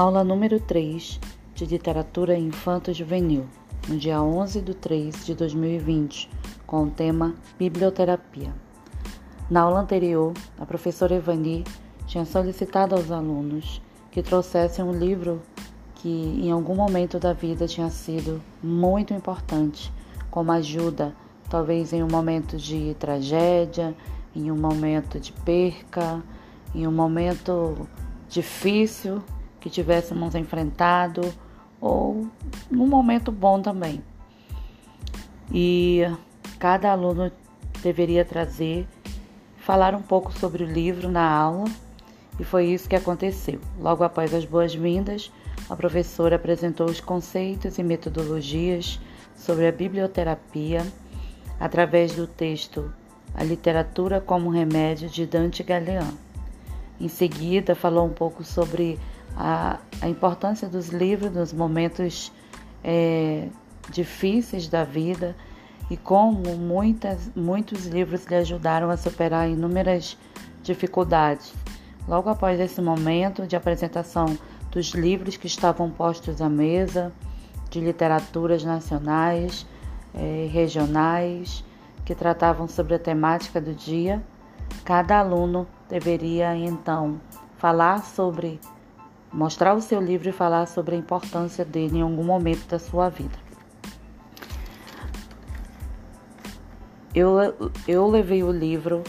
Aula número 3 de Literatura Infanto-Juvenil, no dia 11 de 3 de 2020, com o tema Biblioterapia. Na aula anterior, a professora Evani tinha solicitado aos alunos que trouxessem um livro que em algum momento da vida tinha sido muito importante, como ajuda, talvez em um momento de tragédia, em um momento de perca, em um momento difícil que tivéssemos enfrentado ou num momento bom também. E cada aluno deveria trazer, falar um pouco sobre o livro na aula, e foi isso que aconteceu. Logo após as boas-vindas, a professora apresentou os conceitos e metodologias sobre a biblioterapia através do texto A Literatura como Remédio de Dante Galeano. Em seguida, falou um pouco sobre a, a importância dos livros nos momentos é, difíceis da vida e como muitas, muitos livros lhe ajudaram a superar inúmeras dificuldades. Logo após esse momento de apresentação dos livros que estavam postos à mesa, de literaturas nacionais, eh, regionais, que tratavam sobre a temática do dia, cada aluno deveria então falar sobre mostrar o seu livro e falar sobre a importância dele em algum momento da sua vida. Eu, eu levei o livro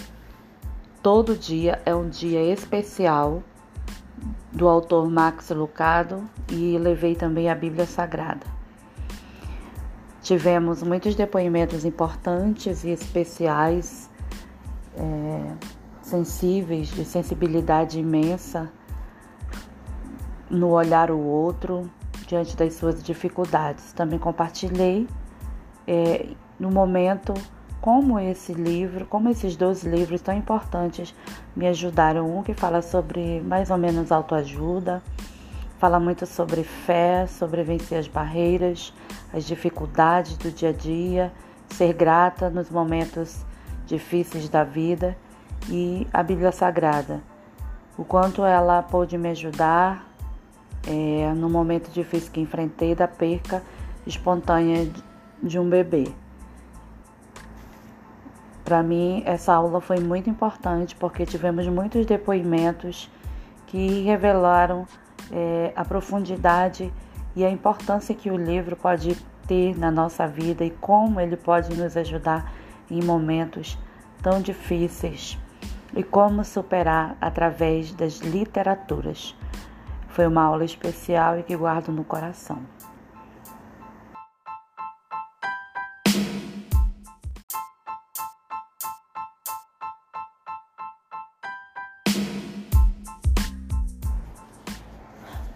Todo Dia é um Dia Especial, do autor Max Lucado, e levei também a Bíblia Sagrada. Tivemos muitos depoimentos importantes e especiais, é, sensíveis, de sensibilidade imensa no olhar o outro diante das suas dificuldades. Também compartilhei é, no momento como esse livro, como esses dois livros tão importantes me ajudaram. Um que fala sobre mais ou menos autoajuda, fala muito sobre fé, sobre vencer as barreiras, as dificuldades do dia a dia, ser grata nos momentos difíceis da vida e a Bíblia Sagrada. O quanto ela pôde me ajudar é, no momento difícil que enfrentei da perca espontânea de um bebê. Para mim, essa aula foi muito importante porque tivemos muitos depoimentos que revelaram é, a profundidade e a importância que o livro pode ter na nossa vida e como ele pode nos ajudar em momentos tão difíceis e como superar através das literaturas. Foi uma aula especial e que guardo no coração.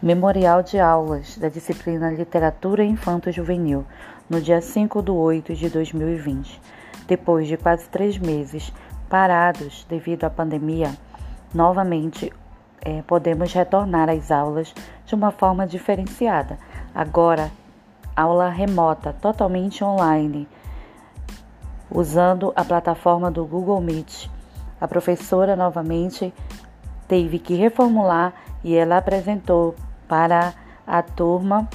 Memorial de aulas da disciplina Literatura Infanto-Juvenil, no dia 5 de 8 de 2020. Depois de quase três meses parados devido à pandemia, novamente é, podemos retornar às aulas de uma forma diferenciada. Agora, aula remota, totalmente online, usando a plataforma do Google Meet. A professora novamente teve que reformular e ela apresentou para a turma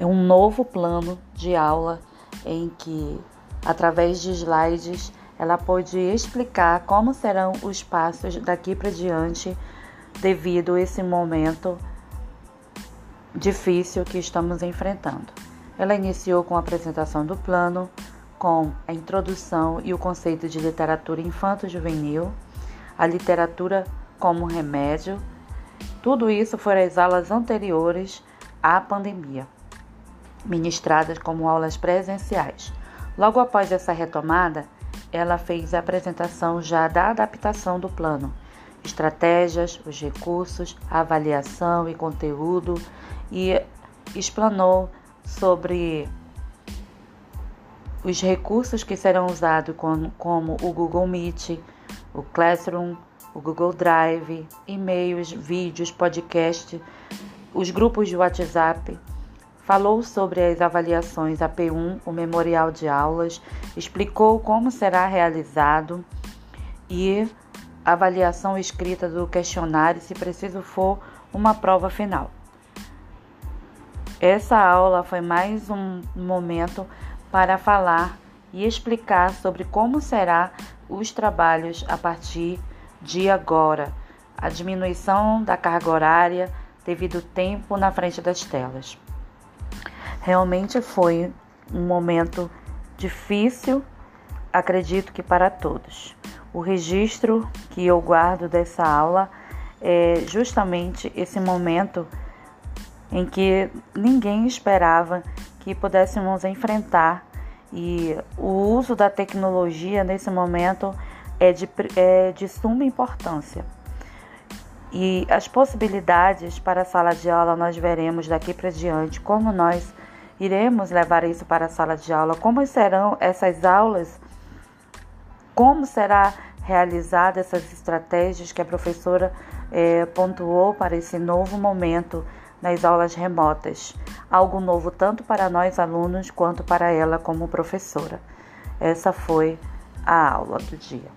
um novo plano de aula em que, através de slides, ela pode explicar como serão os passos daqui para diante devido a esse momento difícil que estamos enfrentando. Ela iniciou com a apresentação do plano, com a introdução e o conceito de literatura infanto-juvenil, a literatura como remédio. Tudo isso foram as aulas anteriores à pandemia, ministradas como aulas presenciais. Logo após essa retomada, ela fez a apresentação já da adaptação do plano, estratégias, os recursos, a avaliação e conteúdo. E explanou sobre os recursos que serão usados como o Google Meet, o Classroom, o Google Drive, e-mails, vídeos, podcast, os grupos de WhatsApp Falou sobre as avaliações AP1, o memorial de aulas, explicou como será realizado e avaliação escrita do questionário, se preciso for uma prova final. Essa aula foi mais um momento para falar e explicar sobre como será os trabalhos a partir de agora, a diminuição da carga horária devido ao tempo na frente das telas. Realmente foi um momento difícil, acredito que para todos. O registro que eu guardo dessa aula é justamente esse momento em que ninguém esperava que pudéssemos enfrentar e o uso da tecnologia nesse momento é de, é de suma importância. E as possibilidades para a sala de aula nós veremos daqui para diante, como nós iremos levar isso para a sala de aula, como serão essas aulas, como será realizada essas estratégias que a professora é, pontuou para esse novo momento nas aulas remotas, algo novo tanto para nós alunos quanto para ela como professora. Essa foi a aula do dia.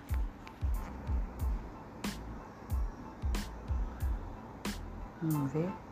Vamos ver.